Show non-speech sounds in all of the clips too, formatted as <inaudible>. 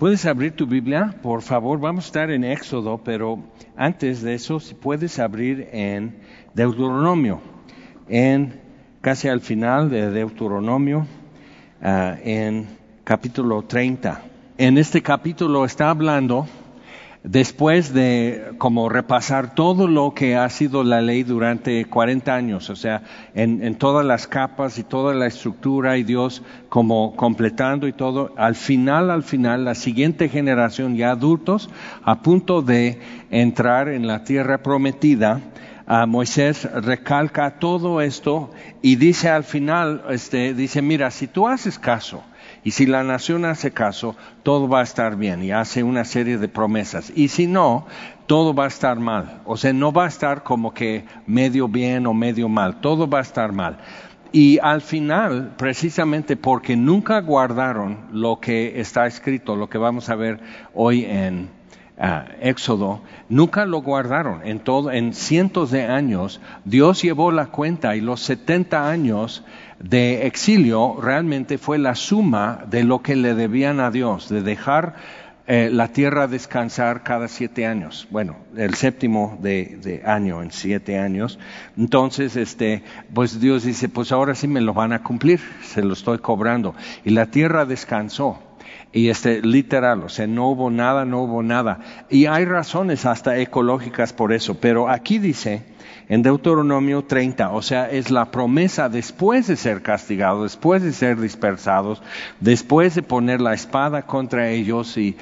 Puedes abrir tu Biblia, por favor. Vamos a estar en Éxodo, pero antes de eso, si puedes abrir en Deuteronomio, en casi al final de Deuteronomio, ah, en capítulo 30. En este capítulo está hablando después de como repasar todo lo que ha sido la ley durante 40 años, o sea, en, todas las capas y toda la estructura y Dios como completando y todo, al final, al final, la siguiente generación ya adultos, a punto de entrar en la tierra prometida, a Moisés recalca todo esto y dice al final, este, dice, mira, si tú haces caso, y si la nación hace caso, todo va a estar bien y hace una serie de promesas. Y si no, todo va a estar mal. O sea, no va a estar como que medio bien o medio mal. Todo va a estar mal. Y al final, precisamente porque nunca guardaron lo que está escrito, lo que vamos a ver hoy en ah, Éxodo, nunca lo guardaron. En, todo, en cientos de años, Dios llevó la cuenta y los 70 años de exilio realmente fue la suma de lo que le debían a Dios, de dejar eh, la tierra descansar cada siete años. Bueno, el séptimo de, año, en siete años. Entonces, este, pues Dios dice, pues ahora sí me lo van a cumplir, se lo estoy cobrando. Y la tierra descansó. Y este, literal, o sea, no hubo nada, no hubo nada. Y hay razones hasta ecológicas por eso, pero aquí dice, en Deuteronomio 30, o sea, es la promesa después de ser castigados, después de ser dispersados, después de poner la espada contra ellos y,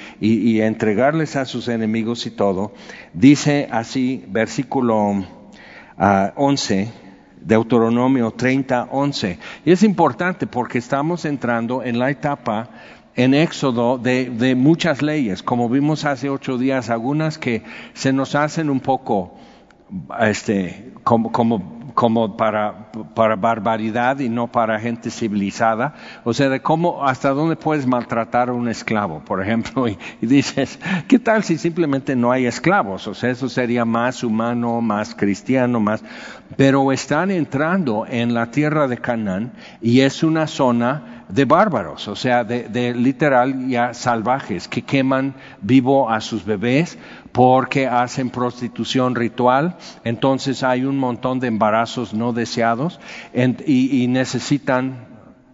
entregarles a sus enemigos y todo, dice así, versículo 11, ah, Deuteronomio 30, 11. Y es importante porque estamos entrando en la etapa en Éxodo de, muchas leyes, como vimos hace ocho días, algunas que se nos hacen un poco este, como, como, para, para, barbaridad y no para gente civilizada. O sea, de cómo, hasta dónde puedes maltratar a un esclavo, por ejemplo, <laughs> y, dices, ¿qué tal si simplemente no hay esclavos? O sea, eso sería más humano, más cristiano, más... Pero están entrando en la tierra de Canaán y es una zona de bárbaros, o sea, de, de, literal ya salvajes que queman vivo a sus bebés porque hacen prostitución ritual, entonces hay un montón de embarazos no deseados y necesitan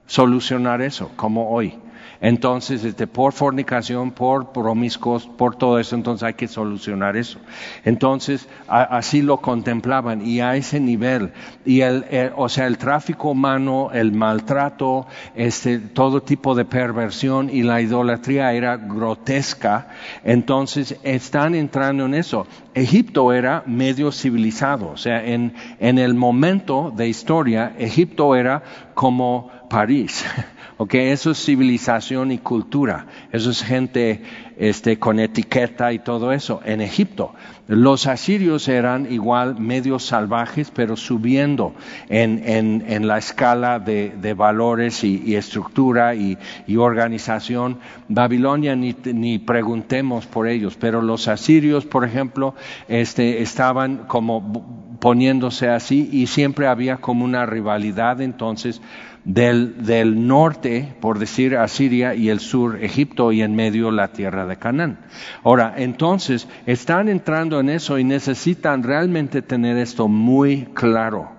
solucionar eso, como hoy. Entonces, este, por fornicación, por promiscuos, por todo eso, entonces hay que solucionar eso. Entonces, así lo contemplaban y a ese nivel. Y el, o sea, el tráfico humano, el maltrato, este, todo tipo de perversión y la idolatría era grotesca. Entonces, están entrando en eso. Egipto era medio civilizado, o sea, en, en el momento de historia, Egipto era como París. <laughs> Ok, eso es civilización y cultura. Eso es gente este, con etiqueta y todo eso. En Egipto, los asirios eran igual medios salvajes, pero subiendo en, en, en la escala de, de valores y, y estructura y, y, organización. Babilonia ni, ni, preguntemos por ellos, pero los asirios, por ejemplo, este, estaban como poniéndose así y siempre había como una rivalidad entonces del, del, norte, por decir Asiria, y el sur Egipto, y en medio la tierra de Canaán. Ahora, entonces, están entrando en eso y necesitan realmente tener esto muy claro,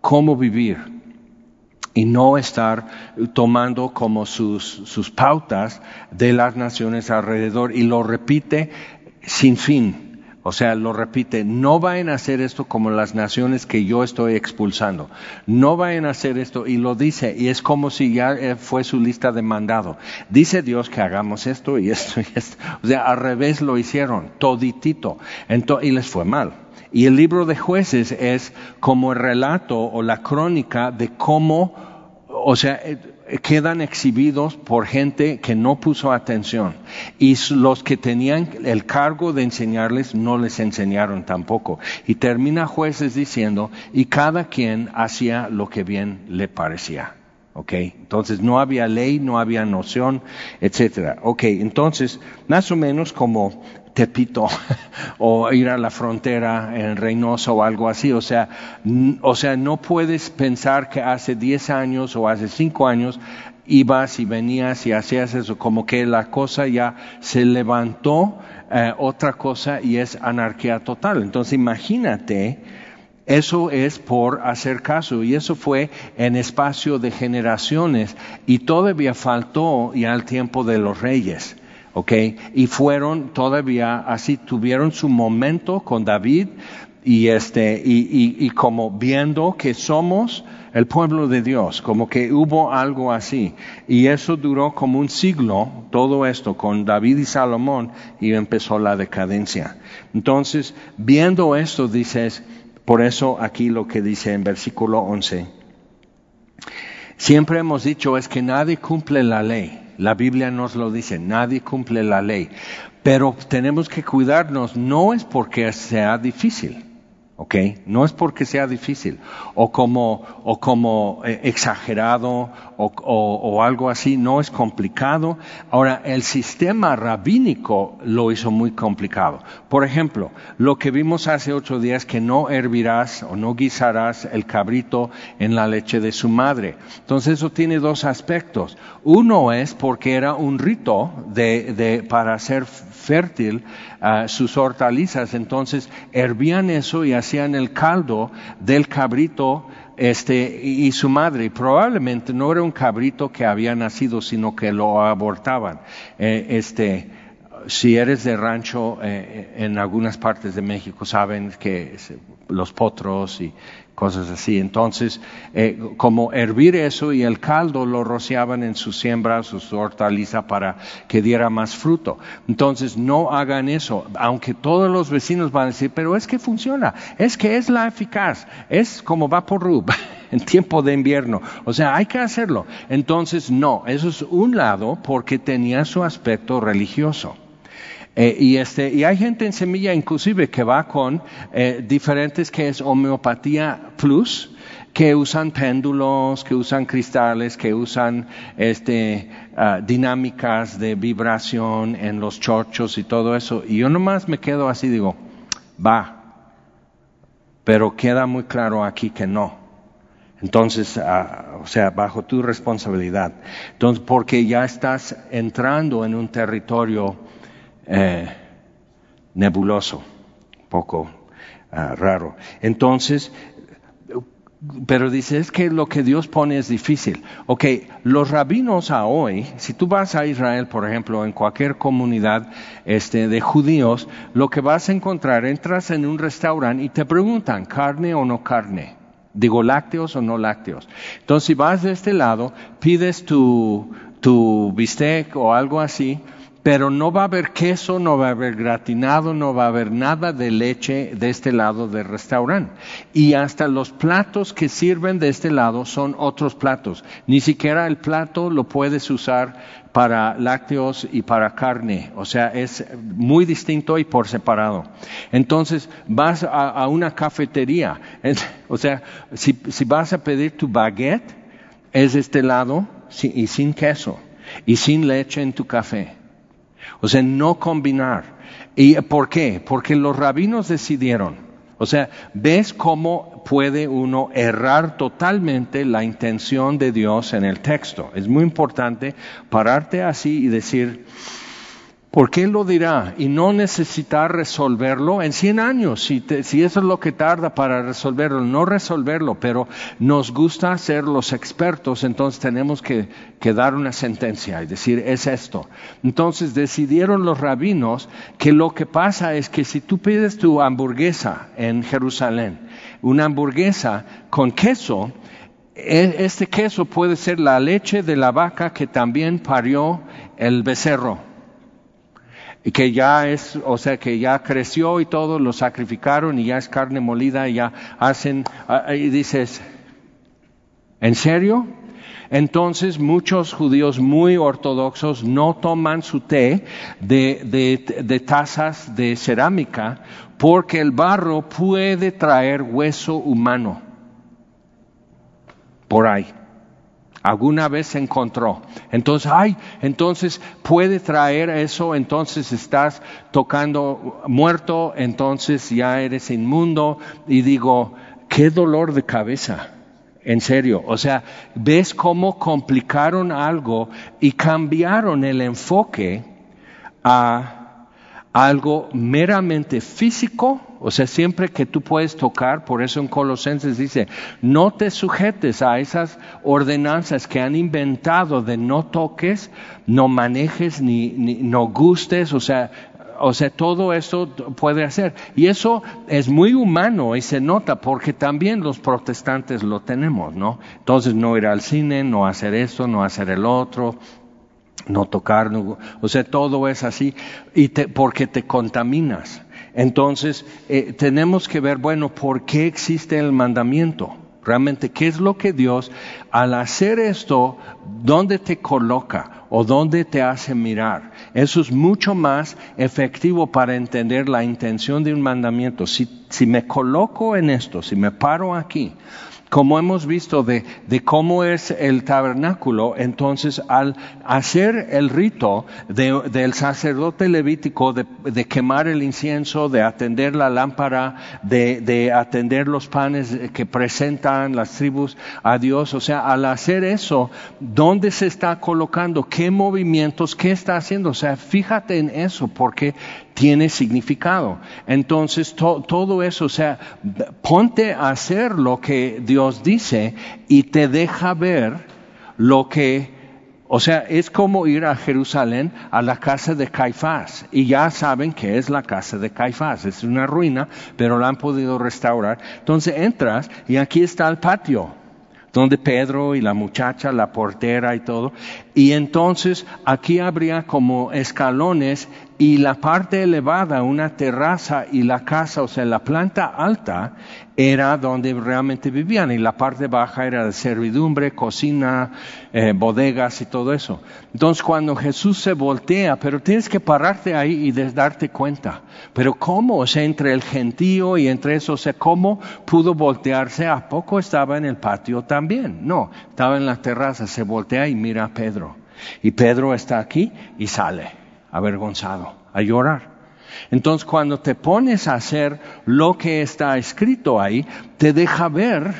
cómo vivir y no estar tomando como sus, sus pautas de las naciones alrededor. Y lo repite sin fin o sea, lo repite, no vayan a hacer esto como las naciones que yo estoy expulsando. No vayan a hacer esto. Y lo dice, y es como si ya eh, fue su lista de mandado. Dice Dios que hagamos esto y esto y esto. O sea, al revés lo hicieron, toditito. y les fue mal. Y el libro de jueces es como el relato o la crónica de cómo, o sea, eh, quedan exhibidos por gente que no puso atención y los que tenían el cargo de enseñarles no les enseñaron tampoco. Y termina jueces diciendo, y cada quien hacía lo que bien le parecía. ¿ok? Entonces no había ley, no había noción, etcétera. Ok, entonces más o menos como Tepito <laughs> o ir a la frontera en Reynosa o algo así. O sea, o sea, no puedes pensar que hace 10 años o hace 5 años ibas y venías y hacías eso, como que la cosa ya se levantó eh, otra cosa y es anarquía total. Entonces imagínate, eso es por hacer caso y eso fue en espacio de generaciones y todavía faltó ya el tiempo de los reyes. ¿Ok? Y fueron todavía así, tuvieron su momento con David y este, y, y, como viendo que somos el pueblo de Dios, como que hubo algo así. Y eso duró como un siglo, todo esto, con David y Salomón, y empezó la decadencia. Entonces, viendo esto, dices, por eso aquí lo que dice en versículo 11, siempre hemos dicho es que nadie cumple la ley. La Biblia nos lo dice, nadie cumple la ley. Pero tenemos que cuidarnos, no es porque sea difícil. ¿Ok? No es porque sea difícil o como, o como eh, exagerado o, o, algo así, no es complicado. Ahora, el sistema rabínico lo hizo muy complicado. Por ejemplo, lo que vimos hace ocho días, que no hervirás o no guisarás el cabrito en la leche de su madre. Entonces, eso tiene dos aspectos. Uno es porque era un rito de, de para ser fértil sus hortalizas, entonces hervían eso y hacían el caldo del cabrito este, y, su madre. Probablemente no era un cabrito que había nacido, sino que lo abortaban. Eh, este, si eres de rancho eh, en algunas partes de México, saben que los potros y cosas así. Entonces, eh, como hervir eso y el caldo lo rociaban en sus siembras, su hortaliza para que diera más fruto. Entonces, no hagan eso, aunque todos los vecinos van a decir, pero es que funciona, es que es la eficaz, es como va por rub <laughs> en tiempo de invierno. O sea, hay que hacerlo. Entonces, no, eso es un lado porque tenía su aspecto religioso. Eh, y, este, y hay gente en semilla inclusive que va con eh, diferentes que es homeopatía plus, que usan péndulos, que usan cristales, que usan este, uh, dinámicas de vibración en los chorchos y todo eso. Y yo nomás me quedo así, digo, va, pero queda muy claro aquí que no. Entonces, uh, o sea, bajo tu responsabilidad. Entonces, porque ya estás entrando en un territorio eh, nebuloso, poco ah, raro. Entonces, pero dice, es que lo que Dios pone es difícil. Ok, los rabinos a hoy, si tú vas a Israel, por ejemplo, en cualquier comunidad este, de judíos, lo que vas a encontrar, entras en un restaurante y te preguntan, ¿carne o no carne? Digo, lácteos o no lácteos. Entonces, si vas de este lado, pides tu, tu bistec o algo así, pero no va a haber queso, no va a haber gratinado, no va a haber nada de leche de este lado del restaurante. Y hasta los platos que sirven de este lado son otros platos. Ni siquiera el plato lo puedes usar para lácteos y para carne. O sea, es muy distinto y por separado. Entonces, vas a, una cafetería. <laughs> o sea, si, vas a pedir tu baguette, es este lado y sin queso y sin leche en tu café. O sea, no combinar. ¿Y por qué? Porque los rabinos decidieron. O sea, ves cómo puede uno errar totalmente la intención de Dios en el texto. Es muy importante pararte así y decir, ¿Por qué lo dirá? Y no necesitar resolverlo en 100 años, si, si, eso es lo que tarda para resolverlo, no resolverlo, pero nos gusta ser los expertos, entonces tenemos que, que dar una sentencia y decir, es esto. Entonces decidieron los rabinos que lo que pasa es que si tú pides tu hamburguesa en Jerusalén, una hamburguesa con queso, e, este queso puede ser la leche de la vaca que también parió el becerro que ya es, o sea, que ya creció y todo, lo sacrificaron y ya es carne molida y ya hacen, ah, y dices, ¿en serio? Entonces muchos judíos muy ortodoxos no toman su té de, de, tazas de cerámica porque el barro puede traer hueso humano por ahí alguna vez encontró. Entonces, ay, entonces puede traer eso, entonces estás tocando muerto, entonces ya eres inmundo y digo, qué dolor de cabeza. En serio, o sea, ves cómo complicaron algo y cambiaron el enfoque a algo meramente físico, o sea, siempre que tú puedes tocar, por eso en Colosenses dice, no te sujetes a esas ordenanzas que han inventado de no toques, no manejes, ni, ni no gustes, o sea, o sea, todo eso puede hacer. Y eso es muy humano y se nota porque también los protestantes lo tenemos, ¿no? Entonces, no ir al cine, no hacer esto, no hacer el otro, no tocar, o sea, todo es así y te, porque te contaminas. Entonces, eh, tenemos que ver, bueno, ¿por qué existe el mandamiento? Realmente, ¿qué es lo que Dios, al hacer esto, dónde te coloca o dónde te hace mirar? Eso es mucho más efectivo para entender la intención de un mandamiento. Si, si me coloco en esto, si me paro aquí, como hemos visto de, de, cómo es el tabernáculo, entonces al hacer el rito de, del sacerdote levítico de, de, quemar el incienso, de atender la lámpara, de, atender los panes que presentan las tribus a Dios, o sea, al hacer eso, ¿dónde se está colocando? ¿Qué movimientos? ¿Qué está haciendo? O sea, fíjate en eso, porque tiene significado. Entonces, todo eso, o sea, ponte a hacer lo que Dios dice y te deja ver lo que, o sea, es como ir a Jerusalén a la casa de Caifás. Y ya saben que es la casa de Caifás. Es una ruina, pero la han podido restaurar. Entonces entras y aquí está el patio donde Pedro y la muchacha, la portera y todo. Y entonces aquí habría como escalones y la parte elevada, una terraza y la casa, o sea, la planta alta era donde realmente vivían y la parte baja era de servidumbre, cocina, eh, bodegas y todo eso. Entonces cuando Jesús se voltea, pero tienes que pararte ahí y darte cuenta, pero ¿cómo? O sea, entre el gentío y entre eso, o sea, ¿cómo pudo voltearse? ¿A poco estaba en el patio también? No, estaba en la terraza, se voltea y mira a Pedro. Y Pedro está aquí y sale avergonzado, a llorar. Entonces cuando te pones a hacer lo que está escrito ahí, te deja ver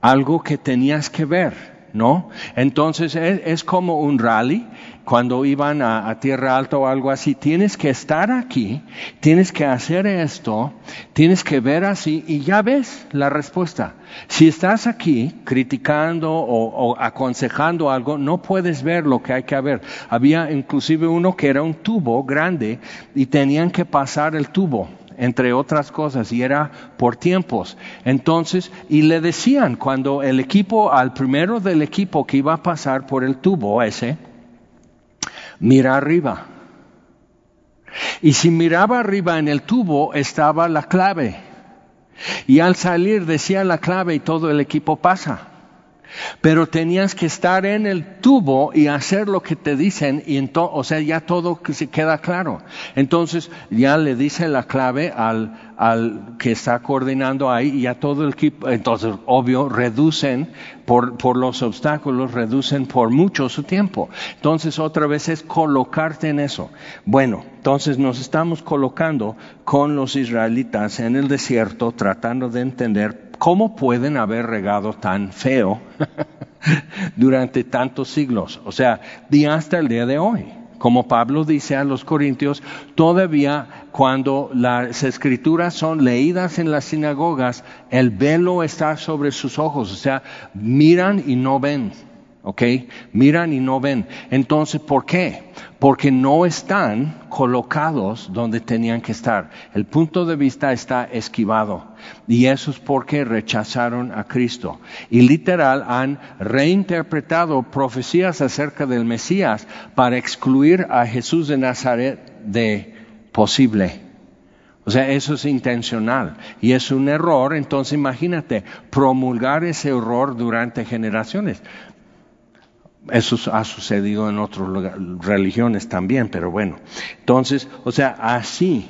algo que tenías que ver. ¿No? Entonces es, como un rally, cuando iban a, Tierra Alta o algo así, tienes que estar aquí, tienes que hacer esto, tienes que ver así y ya ves la respuesta. Si estás aquí criticando o, o aconsejando algo, no puedes ver lo que hay que ver. Había inclusive uno que era un tubo grande y tenían que pasar el tubo entre otras cosas, y era por tiempos. Entonces, y le decían cuando el equipo, al primero del equipo que iba a pasar por el tubo ese, mira arriba. Y si miraba arriba en el tubo estaba la clave. Y al salir decía la clave y todo el equipo pasa. Pero tenías que estar en el tubo y hacer lo que te dicen y entonces, o sea, ya todo se queda claro. Entonces ya le dice la clave al, al que está coordinando ahí y a todo el equipo. Entonces, obvio, reducen por, por los obstáculos, reducen por mucho su tiempo. Entonces, otra vez es colocarte en eso. Bueno, entonces nos estamos colocando con los israelitas en el desierto tratando de entender ¿cómo pueden haber regado tan feo <laughs> durante tantos siglos? O sea, y hasta el día de hoy. Como Pablo dice a los Corintios, todavía cuando las escrituras son leídas en las sinagogas, el velo está sobre sus ojos, o sea, miran y no ven. ¿Ok? Miran y no ven. Entonces, ¿por qué? Porque no están colocados donde tenían que estar. El punto de vista está esquivado. Y eso es porque rechazaron a Cristo. Y literal han reinterpretado profecías acerca del Mesías para excluir a Jesús de Nazaret de posible. O sea, eso es intencional y es un error. Entonces imagínate promulgar ese error durante generaciones. Eso ha sucedido en otras religiones también, pero bueno. Entonces, o sea, así.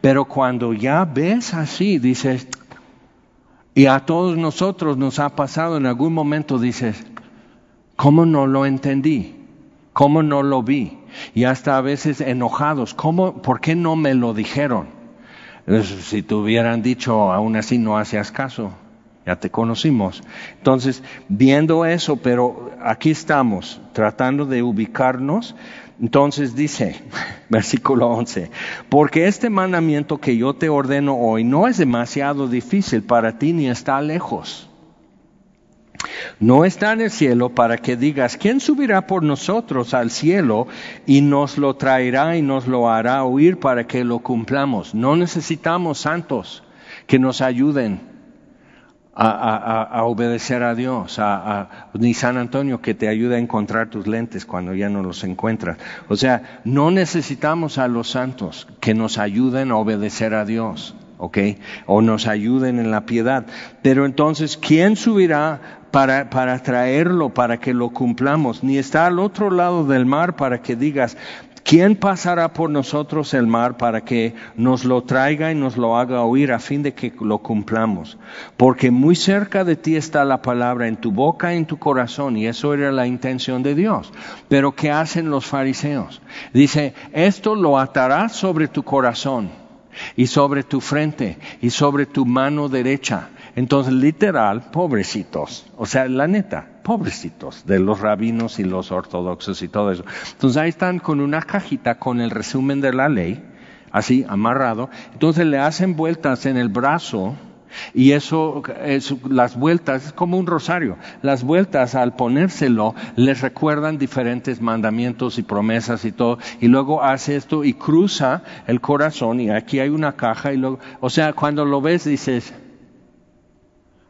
Pero cuando ya ves así, dices, y a todos nosotros nos ha pasado en algún momento, dices, ¿cómo no lo entendí? ¿Cómo no lo vi? Y hasta a veces enojados, ¿cómo, ¿por qué no me lo dijeron? Si te hubieran dicho, aún así no hacías caso. Ya te conocimos. Entonces, viendo eso, pero aquí estamos, tratando de ubicarnos. Entonces dice, <laughs> versículo 11, porque este mandamiento que yo te ordeno hoy no es demasiado difícil para ti ni está lejos. No está en el cielo para que digas, ¿quién subirá por nosotros al cielo y nos lo traerá y nos lo hará oír para que lo cumplamos? No necesitamos santos que nos ayuden a, obedecer a Dios, a, ni San Antonio que te ayude a encontrar tus lentes cuando ya no los encuentras. O sea, no necesitamos a los santos que nos ayuden a obedecer a Dios, ¿ok? O nos ayuden en la piedad. Pero entonces, ¿quién subirá para, para traerlo, para que lo cumplamos? Ni está al otro lado del mar para que digas, ¿Quién pasará por nosotros el mar para que nos lo traiga y nos lo haga oír a fin de que lo cumplamos? Porque muy cerca de ti está la palabra en tu boca y en tu corazón, y eso era la intención de Dios. Pero ¿qué hacen los fariseos? Dice, esto lo atarás sobre tu corazón y sobre tu frente y sobre tu mano derecha entonces, literal, pobrecitos. O sea, la neta, pobrecitos de los rabinos y los ortodoxos y todo eso. Entonces ahí están con una cajita con el resumen de la ley, así amarrado. Entonces le hacen vueltas en el brazo y eso, las vueltas, es como un rosario. Las vueltas al ponérselo les recuerdan diferentes mandamientos y promesas y todo. Y luego hace esto y cruza el corazón y aquí hay una caja y luego, o sea, cuando lo ves dices,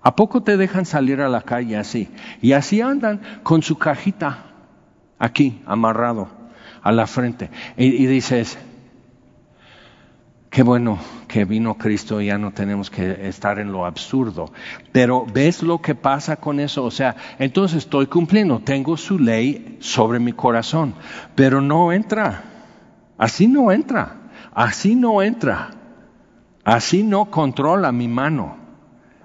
¿A poco te dejan salir a la calle así? Y así andan con su cajita aquí, amarrado a la frente. Y, dices, qué bueno que vino Cristo y ya no tenemos que estar en lo absurdo. Pero ves lo que pasa con eso. O sea, entonces estoy cumpliendo, tengo su ley sobre mi corazón, pero no entra. Así no entra. Así no entra. Así no controla mi mano.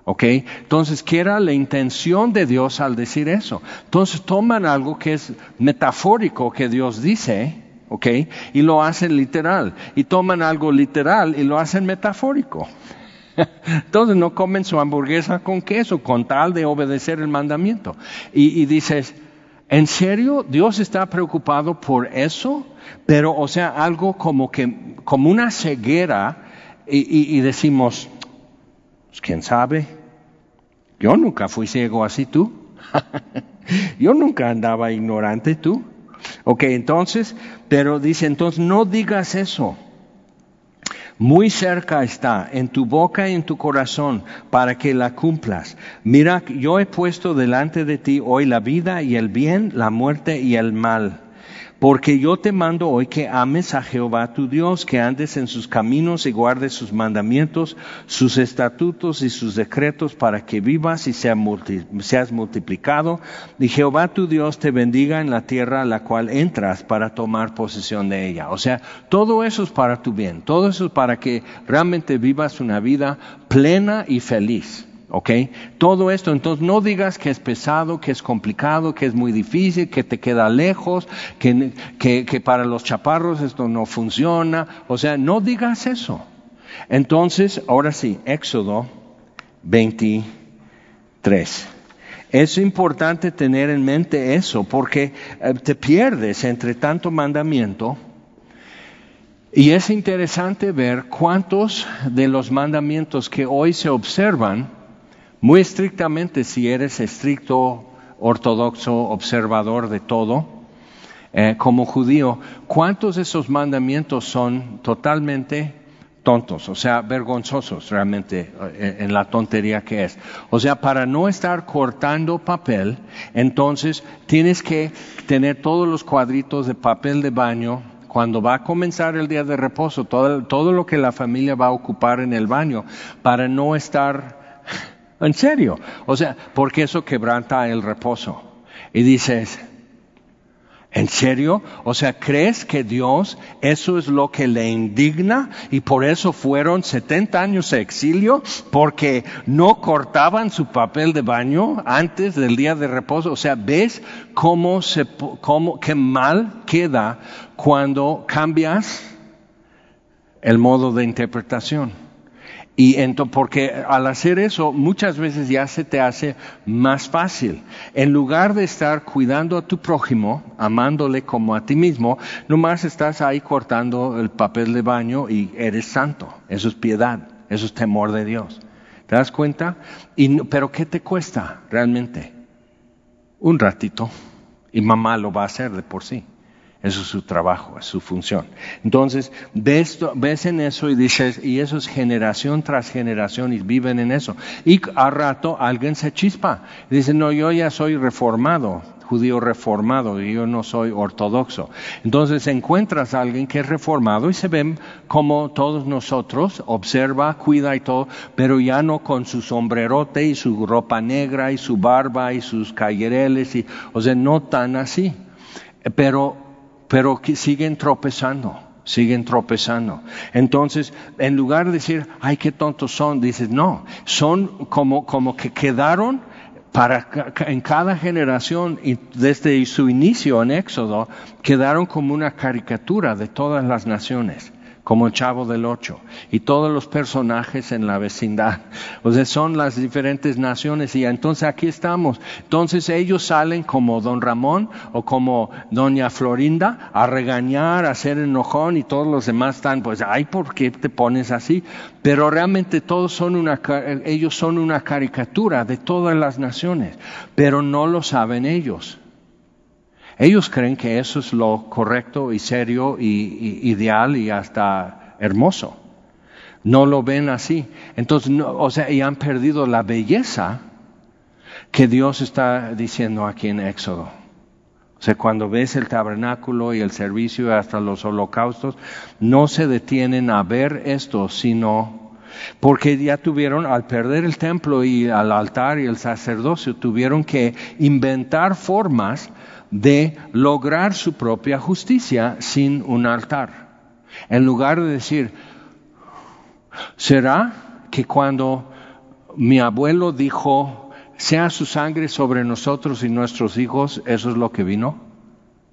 ¿Ok? Entonces, ¿qué era la intención de Dios al decir eso? Entonces toman algo que es metafórico que Dios dice, ¿ok? Y lo hacen literal. Y toman algo literal y lo hacen metafórico. <laughs> Entonces no comen su hamburguesa con queso, con tal de obedecer el mandamiento. Y, dices, ¿en serio Dios está preocupado por eso? Pero, o sea, algo como que, como una ceguera, y, decimos, pues, quién sabe, yo nunca fui ciego así tú. <laughs> Yo nunca andaba ignorante tú. Ok, entonces, pero dice, entonces no digas eso. Muy cerca está, en tu boca y en tu corazón, para que la cumplas. Mira, yo he puesto delante de ti hoy la vida y el bien, la muerte y el mal. Porque yo te mando hoy que ames a Jehová tu Dios, que andes en sus caminos y guardes sus mandamientos, sus estatutos y sus decretos para que vivas y seas multiplicado. Y Jehová tu Dios te bendiga en la tierra a la cual entras para tomar posesión de ella. O sea, todo eso es para tu bien, todo eso es para que realmente vivas una vida plena y feliz. ¿Ok? Todo esto, entonces no digas que es pesado, que es complicado, que es muy difícil, que te queda lejos, que, que, para los chaparros esto no funciona. O sea, no digas eso. Entonces, ahora sí, Éxodo 23. Es importante tener en mente eso porque eh, te pierdes entre tanto mandamiento. Y es interesante ver cuántos de los mandamientos que hoy se observan muy estrictamente, si eres estricto, ortodoxo, observador de todo, eh, como judío, ¿cuántos de esos mandamientos son totalmente tontos, o sea, vergonzosos realmente eh, en la tontería que es? O sea, para no estar cortando papel, entonces tienes que tener todos los cuadritos de papel de baño cuando va a comenzar el día de reposo, todo, todo lo que la familia va a ocupar en el baño, para no estar en serio. O sea, porque eso quebranta el reposo. Y dices, ¿en serio? O sea, ¿crees que Dios eso es lo que le indigna y por eso fueron 70 años de exilio? Porque no cortaban su papel de baño antes del día de reposo. O sea, ¿ves cómo se, cómo, qué mal queda cuando cambias el modo de interpretación? Y porque al hacer eso muchas veces ya se te hace más fácil. En lugar de estar cuidando a tu prójimo, amándole como a ti mismo, nomás estás ahí cortando el papel de baño y eres santo. Eso es piedad, eso es temor de Dios. ¿Te das cuenta? Y, pero ¿qué te cuesta realmente? Un ratito. Y mamá lo va a hacer de por sí. Eso es su trabajo, es su función. Entonces, ves, en eso y dices, y eso es generación tras generación y viven en eso. Y a rato alguien se chispa. dice, no, yo ya soy reformado, judío reformado, y yo no soy ortodoxo. Entonces encuentras a alguien que es reformado y se ven como todos nosotros, observa, cuida y todo, pero ya no con su sombrerote y su ropa negra y su barba y sus callereles, y, o sea, no tan así. Pero pero que siguen tropezando, siguen tropezando. Entonces, en lugar de decir, ay, qué tontos son, dices, no, son como, como que quedaron para en cada generación y desde su inicio en Éxodo quedaron como una caricatura de todas las naciones como Chavo del Ocho, y todos los personajes en la vecindad. O sea, son las diferentes naciones y entonces aquí estamos. Entonces ellos salen como don Ramón o como doña Florinda a regañar, a hacer enojón y todos los demás están, pues, ay, ¿por qué te pones así? Pero realmente todos son una, ellos son una caricatura de todas las naciones, pero no lo saben ellos. Ellos creen que eso es lo correcto y serio y, ideal y hasta hermoso. No lo ven así. Entonces, o sea, y han perdido la belleza que Dios está diciendo aquí en Éxodo. O sea, cuando ves el tabernáculo y el servicio hasta los holocaustos, no se detienen a ver esto, sino porque ya tuvieron, al perder el templo y al altar y el sacerdocio, tuvieron que inventar formas de lograr su propia justicia sin un altar. En lugar de decir, ¿será que cuando mi abuelo dijo, sea su sangre sobre nosotros y nuestros hijos, eso es lo que vino?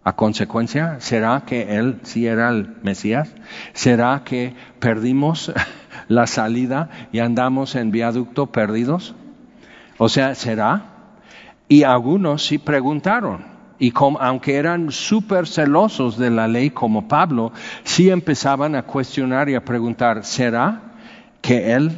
A consecuencia, ¿será que él sí era el Mesías? ¿Será que perdimos <laughs> la salida y andamos en viaducto perdidos? O sea, ¿será? Y algunos sí preguntaron, y aunque eran súper celosos de la ley como Pablo, sí empezaban a cuestionar y a preguntar, ¿será que Él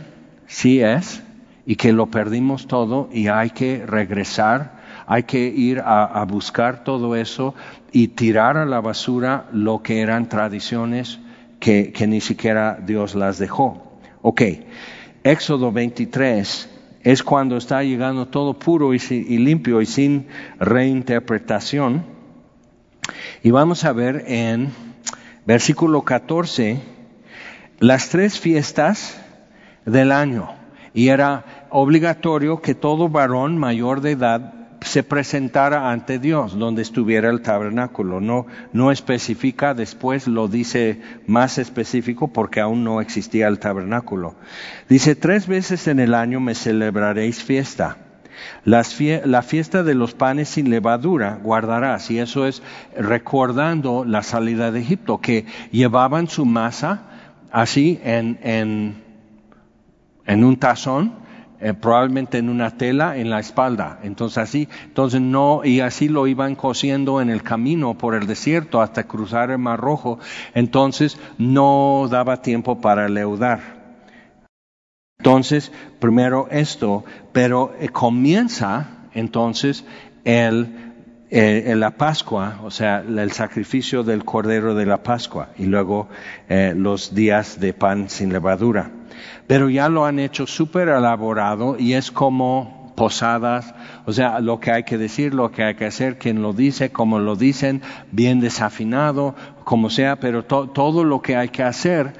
sí es y que lo perdimos todo y hay que regresar? Hay que ir a, buscar todo eso y tirar a la basura lo que eran tradiciones que, que ni siquiera Dios las dejó. Ok, Éxodo 23 es cuando está llegando todo puro y, limpio y sin reinterpretación. Y vamos a ver en versículo 14 las tres fiestas del año. Y era obligatorio que todo varón mayor de edad se presentara ante Dios donde estuviera el tabernáculo. No, no especifica, después lo dice más específico porque aún no existía el tabernáculo. Dice, tres veces en el año me celebraréis fiesta. la fiesta de los panes sin levadura guardarás, y eso es recordando la salida de Egipto, que llevaban su masa así en, en, en un tazón, eh, probablemente en una tela en la espalda. Entonces así, entonces no, y así lo iban cosiendo en el camino por el desierto hasta cruzar el Mar Rojo. Entonces no daba tiempo para leudar. Entonces, primero esto, pero eh, comienza entonces el, eh, la Pascua, o sea, el sacrificio del Cordero de la Pascua y luego los días de pan sin levadura pero ya lo han hecho súper elaborado y es como posadas, o sea, lo que hay que decir, lo que hay que hacer, quien lo dice, como lo dicen, bien desafinado, como sea, pero todo lo que hay que hacer.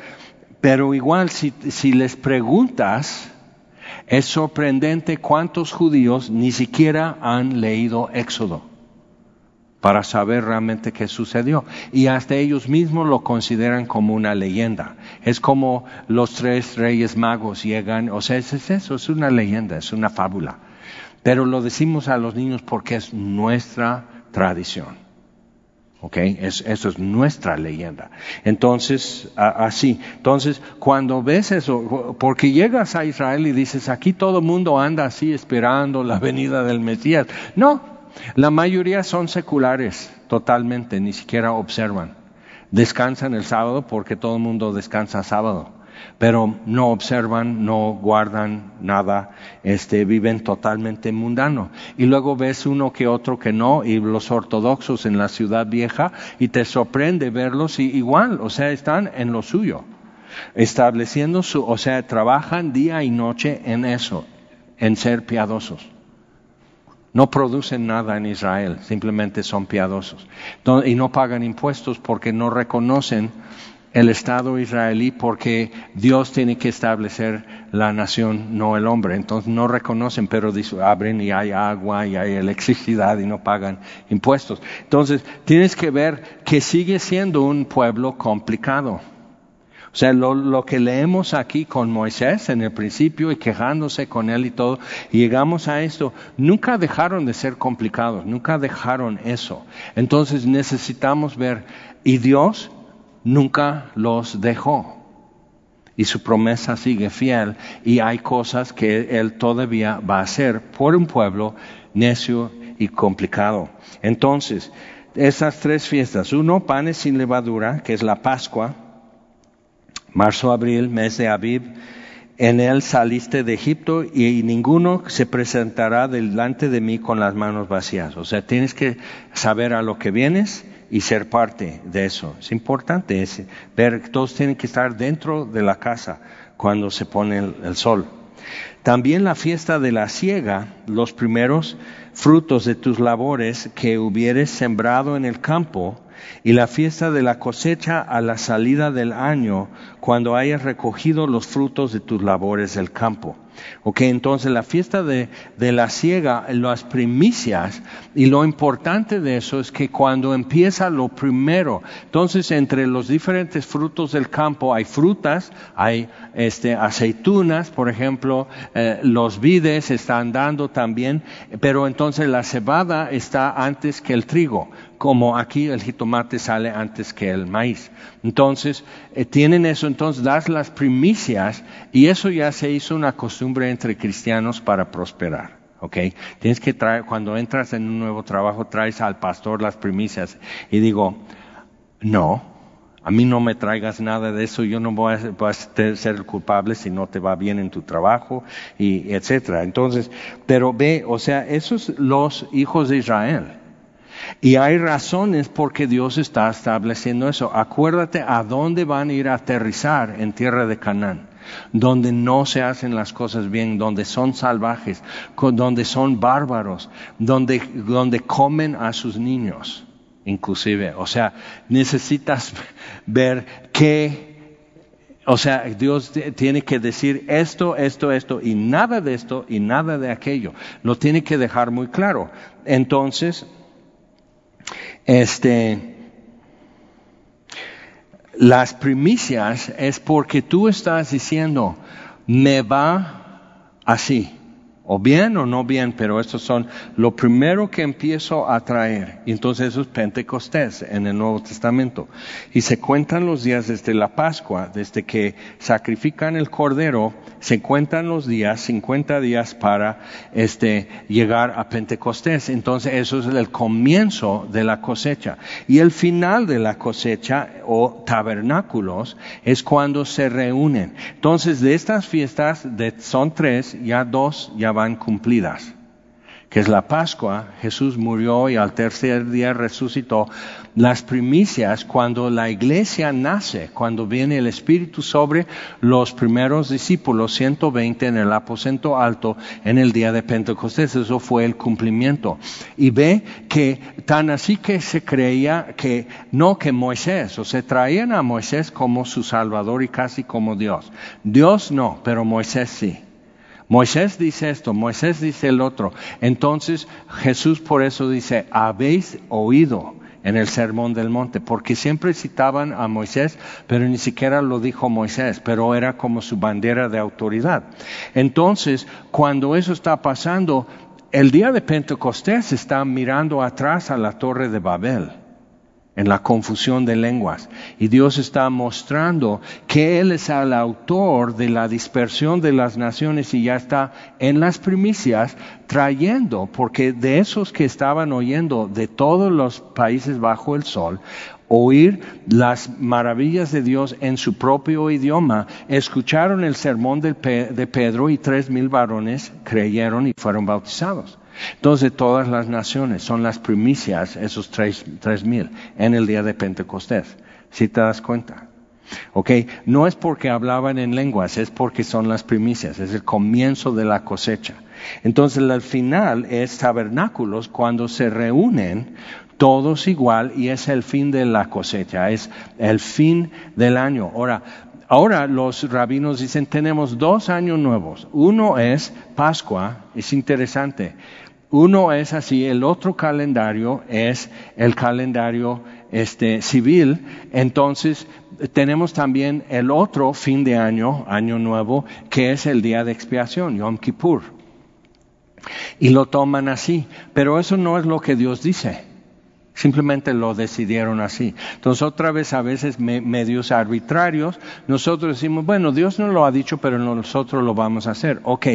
Pero igual, si, si les preguntas, es sorprendente cuántos judíos ni siquiera han leído Éxodo para saber realmente qué sucedió. Y hasta ellos mismos lo consideran como una leyenda. Es como los tres reyes magos llegan, o sea, es eso, es una leyenda, es una fábula. Pero lo decimos a los niños porque es nuestra tradición. ¿Ok? eso es nuestra leyenda. Entonces, así. Entonces, cuando ves eso, porque llegas a Israel y dices, aquí todo el mundo anda así esperando la venida del Mesías. No, la mayoría son seculares, totalmente, ni siquiera observan. Descansan el sábado porque todo el mundo descansa sábado pero no observan, no guardan nada, este, viven totalmente mundano. Y luego ves uno que otro que no, y los ortodoxos en la ciudad vieja, y te sorprende verlos y igual, o sea, están en lo suyo, estableciendo su, o sea, trabajan día y noche en eso, en ser piadosos. No producen nada en Israel, simplemente son piadosos. Y no pagan impuestos porque no reconocen el Estado israelí porque Dios tiene que establecer la nación, no el hombre. Entonces no reconocen, pero abren y hay agua y hay electricidad y no pagan impuestos. Entonces tienes que ver que sigue siendo un pueblo complicado. O sea, lo, que leemos aquí con Moisés en el principio y quejándose con él y todo, llegamos a esto, nunca dejaron de ser complicados, nunca dejaron eso. Entonces necesitamos ver, y Dios nunca los dejó. Y su promesa sigue fiel y hay cosas que Él todavía va a hacer por un pueblo necio y complicado. Entonces, esas tres fiestas, uno, panes sin levadura, que es la Pascua, marzo, abril, mes de Aviv, en él saliste de Egipto y ninguno se presentará delante de mí con las manos vacías. O sea, tienes que saber a lo que vienes y ser parte de eso. Es importante es ver que todos tienen que estar dentro de la casa cuando se pone el, sol. También la fiesta de la siega, los primeros frutos de tus labores que hubieres sembrado en el campo, y la fiesta de la cosecha a la salida del año, cuando hayas recogido los frutos de tus labores del campo. Ok, entonces la fiesta de, la siega, las primicias, y lo importante de eso es que cuando empieza lo primero, entonces entre los diferentes frutos del campo hay frutas, hay este, aceitunas, por ejemplo, eh, los vides están dando también, pero entonces la cebada está antes que el trigo como aquí el jitomate sale antes que el maíz. Entonces, eh, tienen eso, entonces das las primicias y eso ya se hizo una costumbre entre cristianos para prosperar. ¿ok? Tienes que traer, cuando entras en un nuevo trabajo, traes al pastor las primicias. Y digo, no, a mí no me traigas nada de eso, yo no voy a, ser culpable si no te va bien en tu trabajo, y etcétera. Entonces, pero ve, o sea, esos los hijos de Israel. Y hay razones porque Dios está estableciendo eso. Acuérdate a dónde van a ir a aterrizar en tierra de Canaán donde no se hacen las cosas bien, donde son salvajes, donde son bárbaros, donde, donde comen a sus niños, inclusive. O sea, necesitas ver qué, o sea, Dios tiene que decir esto, esto, esto, y nada de esto y nada de aquello. Lo tiene que dejar muy claro. Entonces, este, las primicias es porque tú estás diciendo, me va así. O bien o no bien, pero estos son lo primero que empiezo a traer. Entonces eso es Pentecostés en el Nuevo Testamento. Y se cuentan los días desde la Pascua, desde que sacrifican el cordero, se cuentan los días, 50 días para este, llegar a Pentecostés. Entonces eso es el comienzo de la cosecha. Y el final de la cosecha o tabernáculos es cuando se reúnen. Entonces de estas fiestas, son tres, ya dos ya van cumplidas, que es la Pascua, Jesús murió y al tercer día resucitó. Las primicias, cuando la iglesia nace, cuando viene el Espíritu sobre los primeros discípulos, 120 en el aposento alto en el día de Pentecostés, eso fue el cumplimiento. Y ve que tan así que se creía que no que Moisés, o se traían a Moisés como su Salvador y casi como Dios. Dios no, pero Moisés sí. Moisés dice esto, Moisés dice el otro. Entonces Jesús por eso dice, habéis oído en el Sermón del Monte, porque siempre citaban a Moisés, pero ni siquiera lo dijo Moisés, pero era como su bandera de autoridad. Entonces, cuando eso está pasando, el día de Pentecostés está mirando atrás a la torre de Babel. En la confusión de lenguas. Y Dios está mostrando que Él es el autor de la dispersión de las naciones y ya está en las primicias trayendo, porque de esos que estaban oyendo de todos los países bajo el sol, oír las maravillas de Dios en su propio idioma, escucharon el sermón de Pedro y tres mil varones creyeron y fueron bautizados. Entonces todas las naciones son las primicias, esos tres, mil, en el día de Pentecostés. Si te das cuenta. ¿Ok? No es porque hablaban en lenguas, es porque son las primicias, es el comienzo de la cosecha. Entonces al final es tabernáculos cuando se reúnen todos igual y es el fin de la cosecha, es el fin del año. Ahora, ahora los rabinos dicen tenemos dos años nuevos. Uno es Pascua, es interesante. Uno es así, el otro calendario es el calendario este, civil. Entonces, tenemos también el otro fin de año, año nuevo, que es el día de expiación, Yom Kippur. Y lo toman así. Pero eso no es lo que Dios dice. Simplemente lo decidieron así. Entonces, otra vez, a veces medios arbitrarios, nosotros decimos, bueno, Dios no lo ha dicho, pero nosotros lo vamos a hacer. Ok,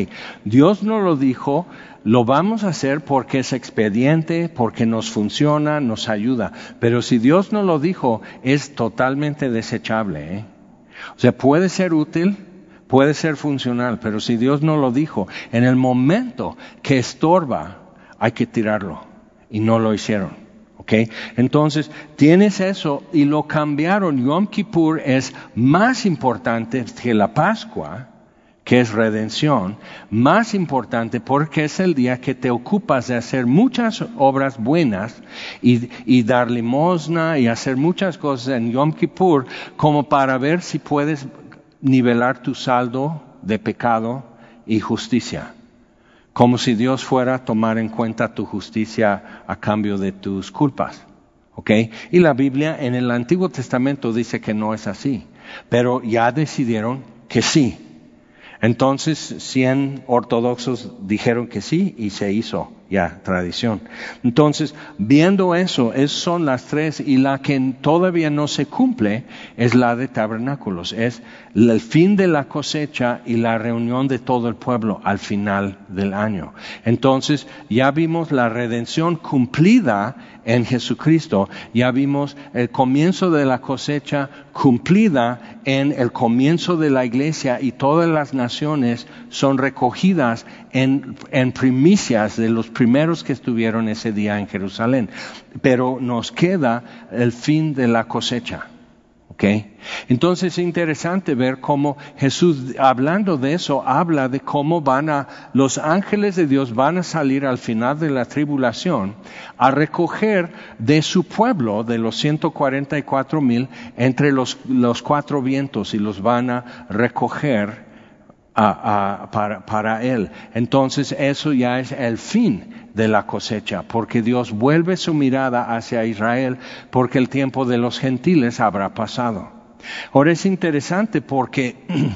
Dios no lo dijo, lo vamos a hacer porque es expediente, porque nos funciona, nos ayuda. Pero si Dios no lo dijo, es totalmente desechable. ¿eh? O sea, puede ser útil, puede ser funcional, pero si Dios no lo dijo, en el momento que estorba, hay que tirarlo. Y no lo hicieron. Entonces, tienes eso y lo cambiaron. Yom Kippur es más importante que la Pascua, que es redención, más importante porque es el día que te ocupas de hacer muchas obras buenas y, y dar limosna y hacer muchas cosas en Yom Kippur como para ver si puedes nivelar tu saldo de pecado y justicia como si Dios fuera a tomar en cuenta tu justicia a cambio de tus culpas. ¿Ok? Y la Biblia en el Antiguo Testamento dice que no es así, pero ya decidieron que sí. Entonces, cien ortodoxos dijeron que sí y se hizo ya tradición. Entonces, viendo eso, esas son las tres y la que todavía no se cumple es la de tabernáculos, es el fin de la cosecha y la reunión de todo el pueblo al final del año. Entonces, ya vimos la redención cumplida en Jesucristo, ya vimos el comienzo de la cosecha cumplida en el comienzo de la iglesia y todas las naciones son recogidas en, en primicias de los primeros que estuvieron ese día en Jerusalén. Pero nos queda el fin de la cosecha. Entonces es interesante ver cómo Jesús, hablando de eso, habla de cómo van a, los ángeles de Dios van a salir al final de la tribulación a recoger de su pueblo, de los 144 mil, entre los, los cuatro vientos y los van a recoger para, Él. Entonces eso ya es el fin de la cosecha, porque Dios vuelve su mirada hacia Israel, porque el tiempo de los gentiles habrá pasado. Ahora es interesante porque <clears throat>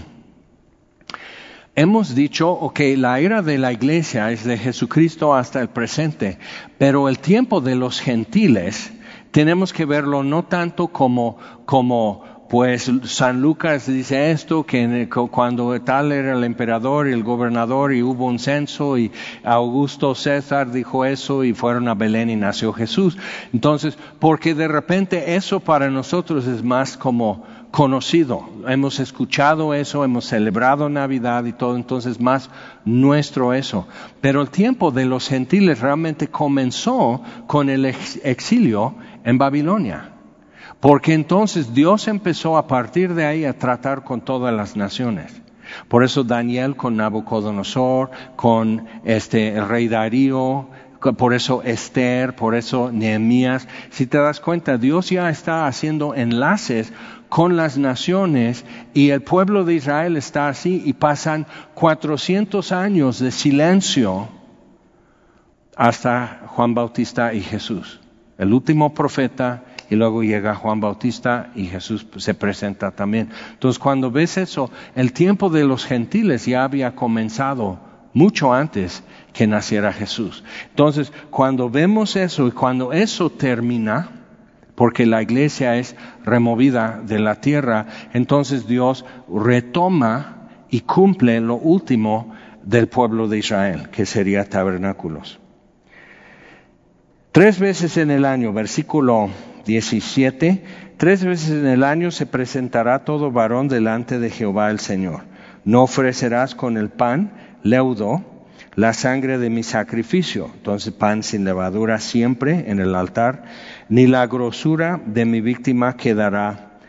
hemos dicho, ok, la era de la iglesia es de Jesucristo hasta el presente, pero el tiempo de los gentiles tenemos que verlo no tanto como, como pues San Lucas dice esto, que cuando tal era el emperador y el gobernador y hubo un censo y Augusto César dijo eso y fueron a Belén y nació Jesús. Entonces, porque de repente eso para nosotros es más como conocido, hemos escuchado eso, hemos celebrado Navidad y todo, entonces más nuestro eso. Pero el tiempo de los gentiles realmente comenzó con el exilio en Babilonia. Porque entonces Dios empezó a partir de ahí a tratar con todas las naciones. Por eso Daniel con Nabucodonosor, con este el rey Darío, por eso Esther, por eso Nehemías. Si te das cuenta, Dios ya está haciendo enlaces con las naciones y el pueblo de Israel está así y pasan 400 años de silencio hasta Juan Bautista y Jesús, el último profeta y luego llega Juan Bautista y Jesús se presenta también. Entonces cuando ves eso, el tiempo de los gentiles ya había comenzado mucho antes que naciera Jesús. Entonces cuando vemos eso y cuando eso termina, porque la iglesia es removida de la tierra, entonces Dios retoma y cumple lo último del pueblo de Israel, que sería tabernáculos. Tres veces en el año, versículo 17, tres veces en el año se presentará todo varón delante de Jehová el Señor. No ofrecerás con el pan leudo la sangre de mi sacrificio, entonces pan sin levadura siempre en el altar, ni la grosura de mi víctima quedará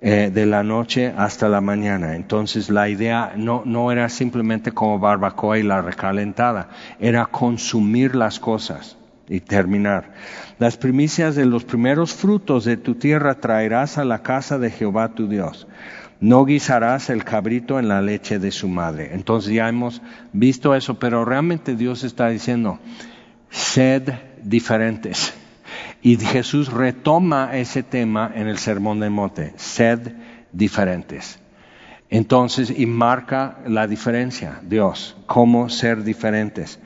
eh, de la noche hasta la mañana. Entonces la idea no, no era simplemente como barbacoa y la recalentada, era consumir las cosas y terminar. Las primicias de los primeros frutos de tu tierra traerás a la casa de Jehová tu Dios. No guisarás el cabrito en la leche de su madre. Entonces ya hemos visto eso, pero realmente Dios está diciendo, sed diferentes. Y Jesús retoma ese tema en el Sermón del Monte, sed diferentes. Entonces, y marca la diferencia, Dios, cómo ser diferentes.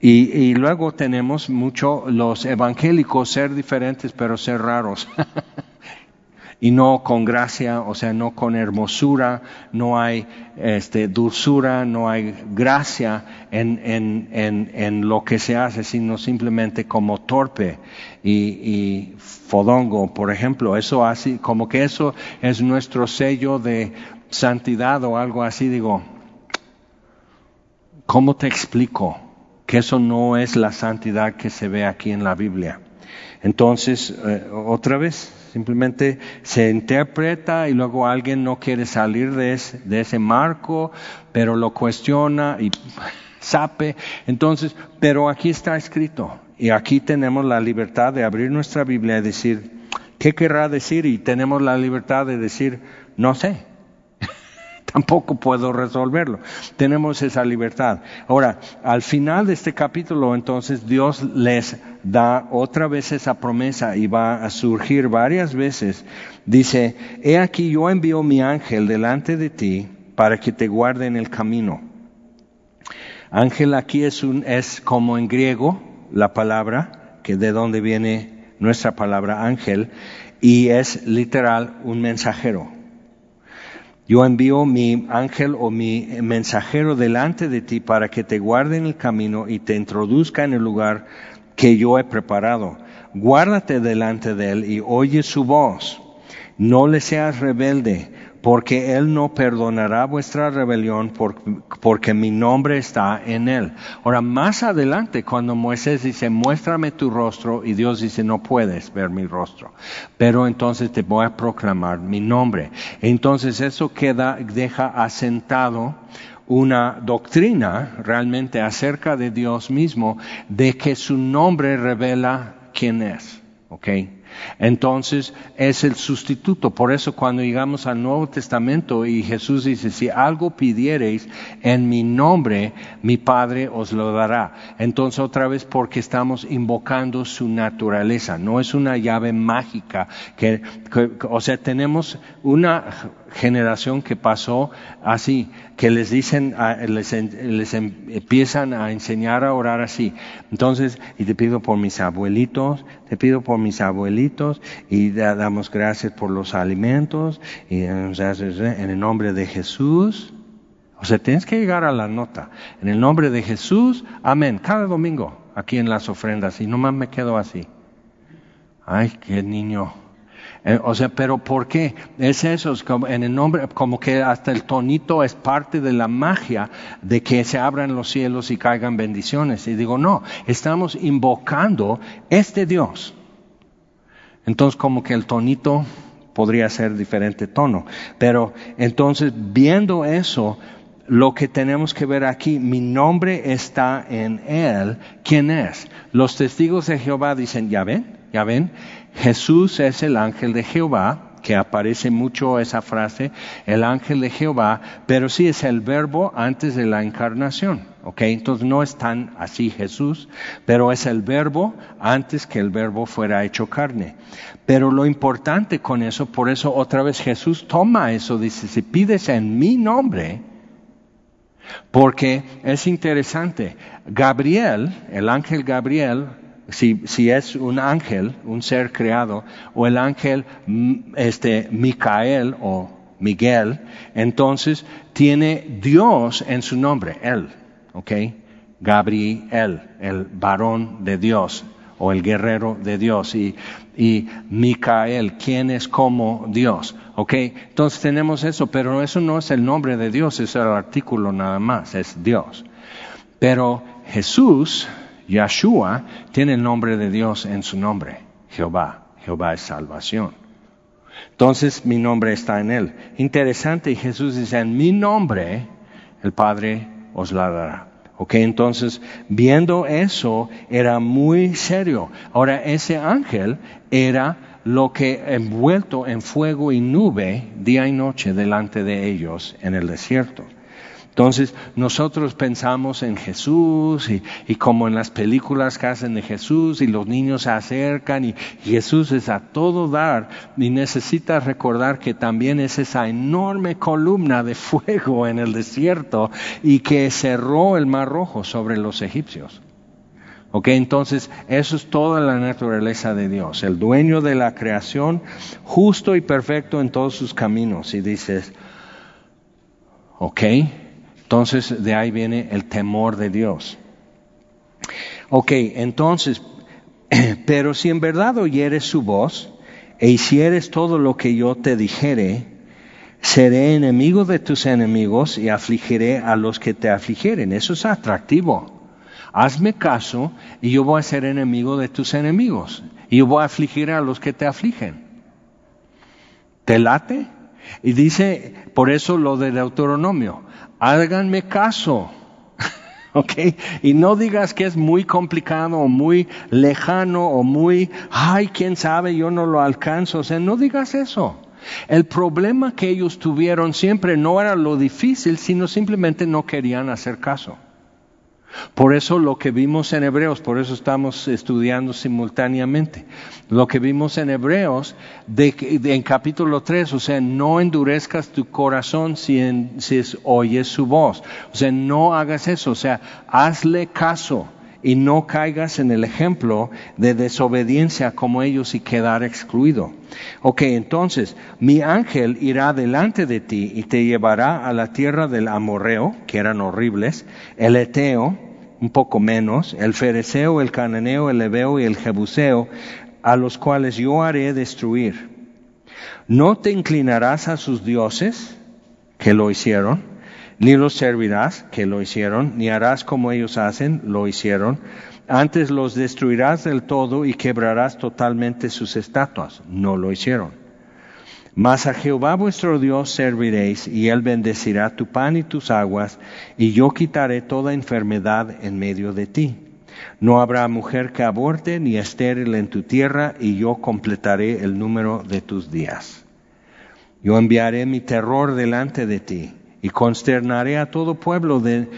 Y, y, luego tenemos mucho los evangélicos ser diferentes, pero ser raros. <laughs> y no con gracia, o sea, no con hermosura, no hay este, dulzura, no hay gracia en, en, en, en lo que se hace, sino simplemente como torpe y, y fodongo, por ejemplo. Eso así, como que eso es nuestro sello de santidad o algo así, digo, ¿cómo te explico? Que eso no es la santidad que se ve aquí en la Biblia. Entonces, eh, otra vez, Simplemente se interpreta y luego alguien no quiere salir de ese, de ese marco, pero lo cuestiona y <laughs> sabe. Entonces, pero aquí está escrito y aquí tenemos la libertad de abrir nuestra Biblia y decir, ¿qué querrá decir? Y tenemos la libertad de decir, no sé <laughs> tampoco puedo resolverlo. Tenemos esa libertad. Ahora, al final de este capítulo, entonces Dios les da otra vez esa promesa y va a surgir varias veces. Dice, he aquí yo envío mi ángel delante de ti para que te guarde en el camino. Ángel aquí es, un, es como en griego la palabra, que de donde viene nuestra palabra ángel, y es literal un mensajero yo envío mi ángel o mi mensajero delante de ti para que te guarde en el camino y te introduzca en el lugar que yo he preparado. Guárdate delante de él y oye su voz. No le seas rebelde, porque Él no perdonará vuestra rebelión porque mi nombre está en Él. Ahora, más adelante, cuando Moisés dice, muéstrame tu rostro, y Dios dice, no puedes ver mi rostro, pero entonces te voy a proclamar mi nombre. Entonces eso queda, deja asentado una doctrina realmente acerca de Dios mismo, de que su nombre revela quién es. ¿ok? Entonces es el sustituto. Por eso cuando llegamos al Nuevo Testamento y Jesús dice, si algo pidiereis en mi nombre, mi Padre os lo dará. Entonces otra vez porque estamos invocando su naturaleza. No es una llave mágica que, o sea, tenemos una generación que pasó así, que les dicen, les, em, empiezan a enseñar a orar así. Entonces, y te pido por mis abuelitos, te pido por mis abuelitos, y damos gracias por los alimentos, y en el nombre de Jesús. O sea, tienes que llegar a la nota. En el nombre de Jesús, amén. Cada domingo, aquí en las ofrendas, y nomás me quedo así. Ay, qué niño eh, o sea, pero ¿por qué? Es eso, es como en el nombre, como que hasta el tonito es parte de la magia de que se abran los cielos y caigan bendiciones. Y digo, no, estamos invocando este Dios. Entonces, como que el tonito podría ser diferente tono. Pero entonces, viendo eso, lo que tenemos que ver aquí, mi nombre está en Él. ¿Quién es? Los testigos de Jehová dicen, ya ven, ya ven, Jesús es el ángel de Jehová, que aparece mucho esa frase, el ángel de Jehová, pero sí es el verbo antes de la encarnación. ¿ok? Entonces no es tan así Jesús, pero es el verbo antes que el verbo fuera hecho carne. Pero lo importante con eso, por eso otra vez Jesús toma eso, dice, si pides en mi nombre, porque es interesante, Gabriel, el ángel Gabriel, si, si, es un ángel, un ser creado, o el ángel mm, este, Micael o Miguel, entonces tiene Dios en su nombre, él, ¿ok? Gabriel, el varón de Dios o el guerrero de Dios y, y Micael, quien es como Dios, ¿ok? Entonces tenemos eso, pero eso no es el nombre de Dios, es el artículo nada más, es Dios. Pero Jesús, Yeshua, tiene el nombre de Dios en su nombre, Jehová, Jehová es salvación. Entonces mi nombre está en él. Interesante, Jesús dice, en mi nombre el Padre os la dará. Ok, entonces, viendo eso, era muy serio. Ahora, ese ángel era lo que envuelto en fuego y nube día y noche delante de ellos en el desierto. Entonces nosotros pensamos en Jesús y, como en las películas que hacen de Jesús y los niños se acercan y, Jesús es a todo dar y necesita recordar que también es esa enorme columna de fuego en el desierto y que cerró el mar rojo sobre los egipcios. Ok, entonces eso es toda la naturaleza de Dios, el dueño de la creación, justo y perfecto en todos sus caminos. Y dices, ok, entonces de ahí viene el temor de Dios. Ok, entonces, <clears throat> pero si en verdad oyeres su voz e hicieres todo lo que yo te dijere, seré enemigo de tus enemigos y afligiré a los que te afligieren. Eso es atractivo. Hazme caso y yo voy a ser enemigo de tus enemigos y yo voy a afligir a los que te afligen. ¿Te late? Y dice, por eso lo del Deuteronomio, háganme caso. <laughs> ¿Ok? Y no digas que es muy complicado o muy lejano o muy, ay, quién sabe, yo no lo alcanzo. O sea, no digas eso. El problema que ellos tuvieron siempre no era lo difícil, sino simplemente no querían hacer caso. Por eso lo que vimos en Hebreos, por eso estamos estudiando simultáneamente, lo que vimos en Hebreos en capítulo 3, o sea, no endurezcas tu corazón si oyes su voz, o sea, no hagas eso, o sea, hazle caso y no caigas en el ejemplo de desobediencia como ellos y quedar excluido. Ok, entonces, mi ángel irá delante de ti y te llevará a la tierra del amorreo, que eran horribles, el eteo, un poco menos, el fereceo, el cananeo, el leveo y el jebuseo, a los cuales yo haré destruir. No te inclinarás a sus dioses, que lo hicieron, ni los servirás, que lo hicieron, ni harás como ellos hacen, lo hicieron. Antes los destruirás del todo y quebrarás totalmente sus estatuas, no lo hicieron. Mas a Jehová vuestro Dios serviréis, y él bendecirá tu pan y tus aguas, y yo quitaré toda enfermedad en medio de ti. No habrá mujer que aborte ni estéril en tu tierra, y yo completaré el número de tus días. Yo enviaré mi terror delante de ti, y consternaré a todo pueblo de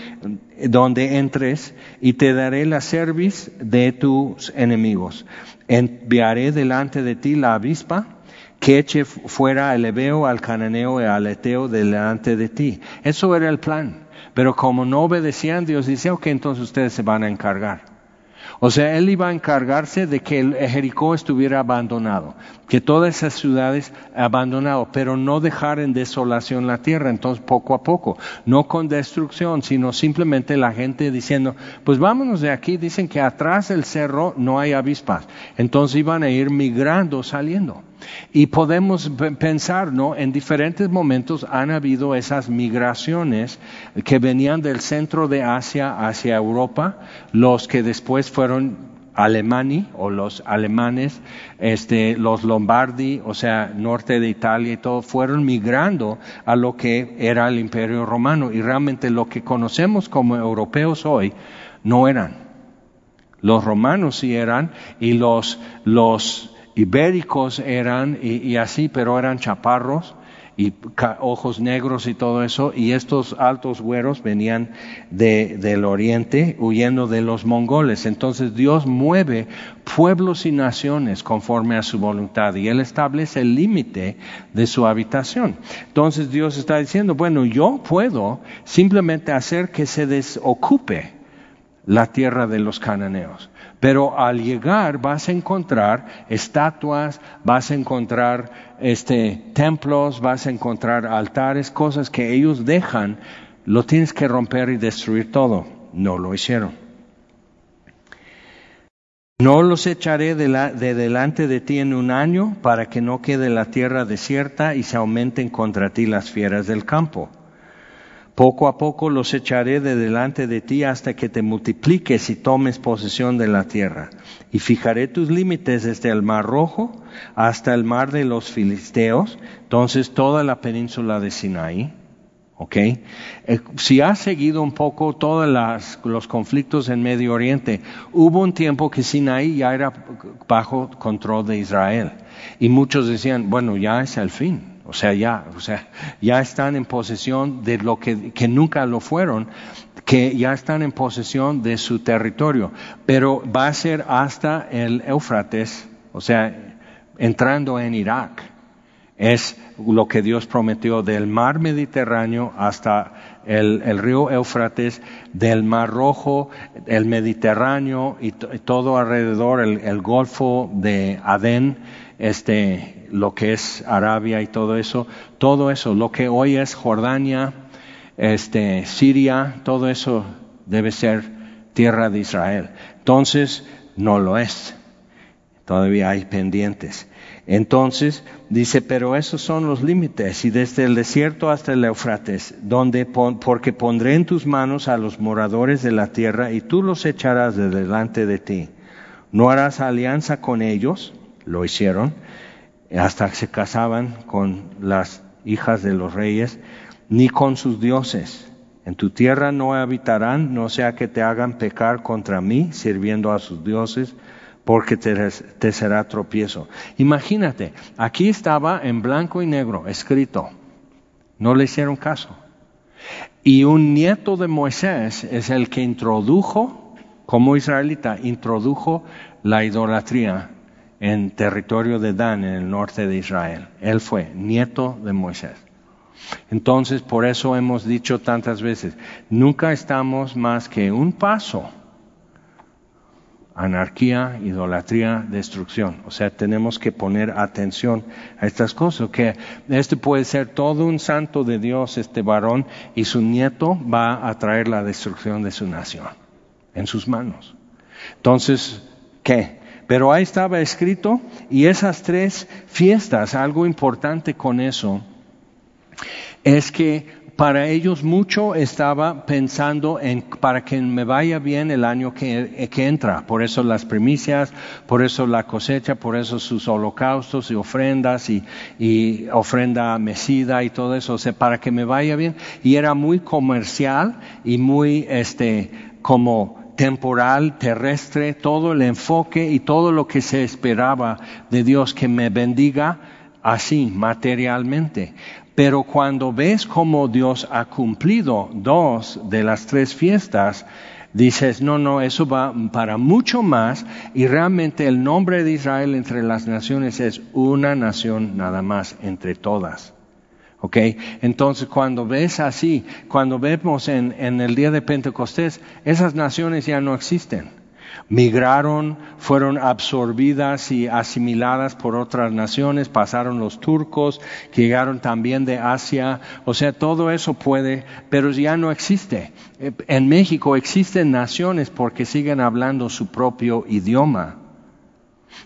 donde entres, y te daré la cerviz de tus enemigos. Enviaré delante de ti la avispa, que eche fuera al Ebeo, al Cananeo y al Eteo delante de ti. Eso era el plan. Pero como no obedecían, Dios dice, ok, entonces ustedes se van a encargar. O sea, él iba a encargarse de que el Jericó estuviera abandonado, que todas esas ciudades abandonado, pero no dejar en desolación la tierra. Entonces, poco a poco, no con destrucción, sino simplemente la gente diciendo, pues vámonos de aquí. Dicen que atrás del cerro no hay avispas. Entonces iban a ir migrando, saliendo. Y podemos pensar, ¿no? En diferentes momentos han habido esas migraciones que venían del centro de Asia hacia Europa, los que después fueron alemani o los alemanes, este, los lombardi, o sea, norte de Italia y todo, fueron migrando a lo que era el imperio romano y realmente lo que conocemos como europeos hoy no eran. Los romanos sí eran y los, los ibéricos eran y, así, pero eran chaparros y ojos negros y todo eso, y estos altos güeros venían de, del oriente huyendo de los mongoles. Entonces Dios mueve pueblos y naciones conforme a su voluntad y Él establece el límite de su habitación. Entonces Dios está diciendo, bueno, yo puedo simplemente hacer que se desocupe la tierra de los cananeos Pero al llegar vas a encontrar estatuas, vas a encontrar este, templos, vas a encontrar altares, cosas que ellos dejan, lo tienes que romper y destruir todo. No lo hicieron. No los echaré de, de, delante de ti en un año para que no quede la tierra desierta y se aumenten contra ti las fieras del campo. Poco a poco los echaré de delante de ti hasta que te multipliques y tomes posesión de la tierra. Y fijaré tus límites desde el mar rojo hasta el mar de los filisteos, entonces toda la península de Sinaí. ¿Ok? Eh, si has seguido un poco todos los conflictos en Medio Oriente, hubo un tiempo que Sinaí ya era bajo control de Israel. Y muchos decían, bueno, ya es el fin. O sea, ya, o sea, ya están en posesión de lo que, que nunca lo fueron, que ya están en posesión de su territorio. Pero va a ser hasta el Éufrates, o sea, entrando en Irak. Es lo que Dios prometió del mar Mediterráneo hasta el, río Éufrates, del mar Rojo, el Mediterráneo y, todo alrededor, el, el Golfo de Adén, este, lo que es Arabia y todo eso, todo eso, lo que hoy es Jordania, este, Siria, todo eso debe ser tierra de Israel. Entonces, no lo es. Todavía hay pendientes. Entonces, dice, pero esos son los límites, y desde el desierto hasta el Eufrates, donde, porque pondré en tus manos a los moradores de la tierra, y tú los echarás de delante de ti. No harás alianza con ellos, lo hicieron, hasta se casaban con las hijas de los reyes, ni con sus dioses. En tu tierra no habitarán, no sea que te hagan pecar contra mí, sirviendo a sus dioses, porque te, será tropiezo. Imagínate, aquí estaba en blanco y negro escrito, no le hicieron caso. Y un nieto de Moisés es el que introdujo, como israelita, introdujo la idolatría en territorio de Dan, en el norte de Israel. Él fue nieto de Moisés. Entonces, por eso hemos dicho tantas veces, nunca estamos más que un paso. Anarquía, idolatría, destrucción. O sea, tenemos que poner atención a estas cosas, que este puede ser todo un santo de Dios, este varón, y su nieto va a traer la destrucción de su nación en sus manos. Entonces, ¿qué? Pero ahí estaba escrito y esas tres fiestas, algo importante con eso, es que para ellos mucho estaba pensando en para que me vaya bien el año que, entra. Por eso las primicias, por eso la cosecha, por eso sus holocaustos y ofrendas y, y ofrenda mesida y todo eso. O sea, para que me vaya bien. Y era muy comercial y muy, este, como temporal, terrestre, todo el enfoque y todo lo que se esperaba de Dios que me bendiga así, materialmente. Pero cuando ves cómo Dios ha cumplido dos de las tres fiestas, dices, no, no, eso va para mucho más y realmente el nombre de Israel entre las naciones es una nación nada más entre todas. ¿Ok? Entonces, cuando ves así, cuando vemos en, en, el día de Pentecostés, esas naciones ya no existen. Migraron, fueron absorbidas y asimiladas por otras naciones, pasaron los turcos, que llegaron también de Asia, o sea, todo eso puede, pero ya no existe. En México existen naciones porque siguen hablando su propio idioma.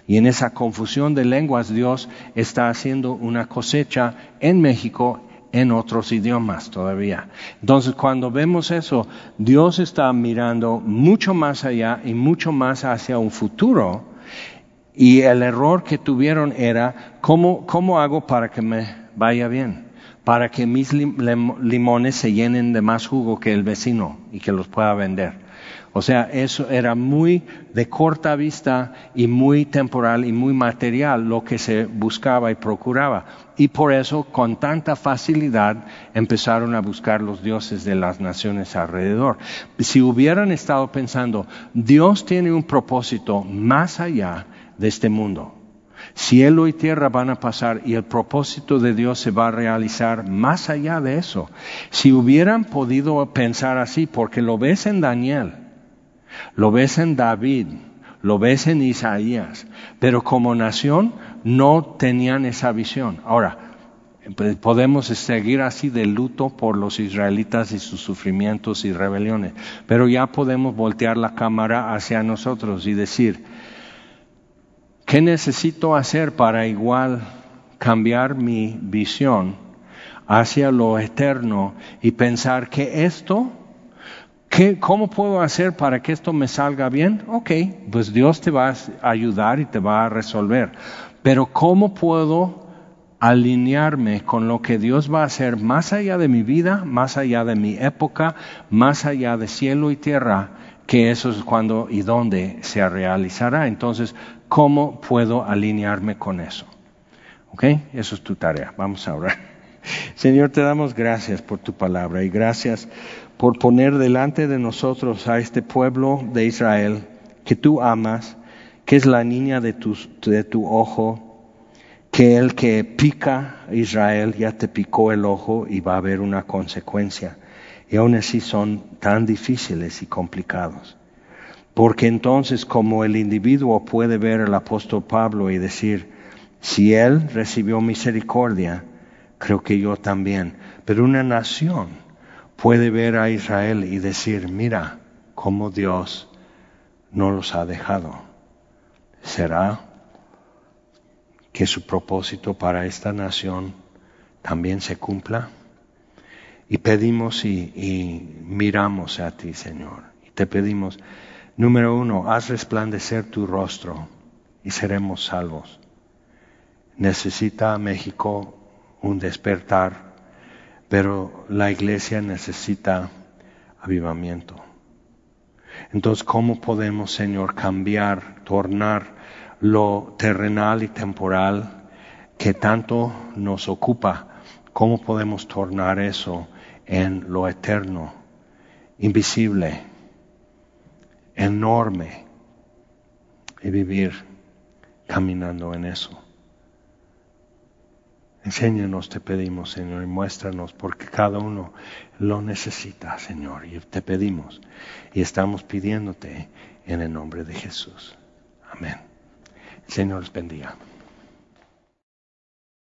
Y en esa confusión de lenguas Dios está haciendo una cosecha en México en otros idiomas todavía. Entonces, cuando vemos eso, Dios está mirando mucho más allá y mucho más hacia un futuro. Y el error que tuvieron era, ¿cómo, cómo hago para que me vaya bien? Para que mis limones se llenen de más jugo que el vecino y que los pueda vender. O sea, eso era muy de corta vista y muy temporal y muy material lo que se buscaba y procuraba. Y por eso, con tanta facilidad, empezaron a buscar los dioses de las naciones alrededor. Si hubieran estado pensando, Dios tiene un propósito más allá de este mundo. Cielo y tierra van a pasar y el propósito de Dios se va a realizar más allá de eso. Si hubieran podido pensar así, porque lo ves en Daniel, lo ves en David, lo ves en Isaías, pero como nación no tenían esa visión. Ahora, pues, podemos seguir así de luto por los israelitas y sus sufrimientos y rebeliones, pero ya podemos voltear la cámara hacia nosotros y decir, ¿qué necesito hacer para igual cambiar mi visión hacia lo eterno y pensar que esto, ¿cómo puedo hacer para que esto me salga bien? Ok, pues Dios te va a ayudar y te va a resolver. Pero ¿cómo puedo alinearme con lo que Dios va a hacer más allá de mi vida, más allá de mi época, más allá de cielo y tierra? que eso es cuando y dónde se realizará. Entonces, ¿cómo puedo alinearme con eso? ¿Ok? Eso es tu tarea. Vamos a orar. <laughs> Señor, te damos gracias por tu palabra y gracias por poner delante de nosotros a este pueblo de Israel que tú amas, que es la niña de tu, ojo, que el que pica a Israel ya te picó el ojo y va a haber una consecuencia. Y aún así son tan difíciles y complicados. Porque entonces como el individuo puede ver al apóstol Pablo y decir, si él recibió misericordia, creo que yo también. Pero una nación puede ver a Israel y decir, mira cómo Dios no los ha dejado. ¿Será que su propósito para esta nación también se cumpla? Y pedimos y, miramos a ti, Señor. Y te pedimos, número uno, haz resplandecer tu rostro y seremos salvos. Necesita México un despertar, pero la iglesia necesita avivamiento. Entonces, ¿cómo podemos, Señor, cambiar, tornar lo terrenal y temporal que tanto nos ocupa? ¿Cómo podemos tornar eso en lo eterno, invisible, enorme, y vivir caminando en eso? Enséñanos, te pedimos, Señor, y muéstranos, porque cada uno lo necesita, Señor, y te pedimos, y estamos pidiéndote en el nombre de Jesús. Amén. Señor les bendiga.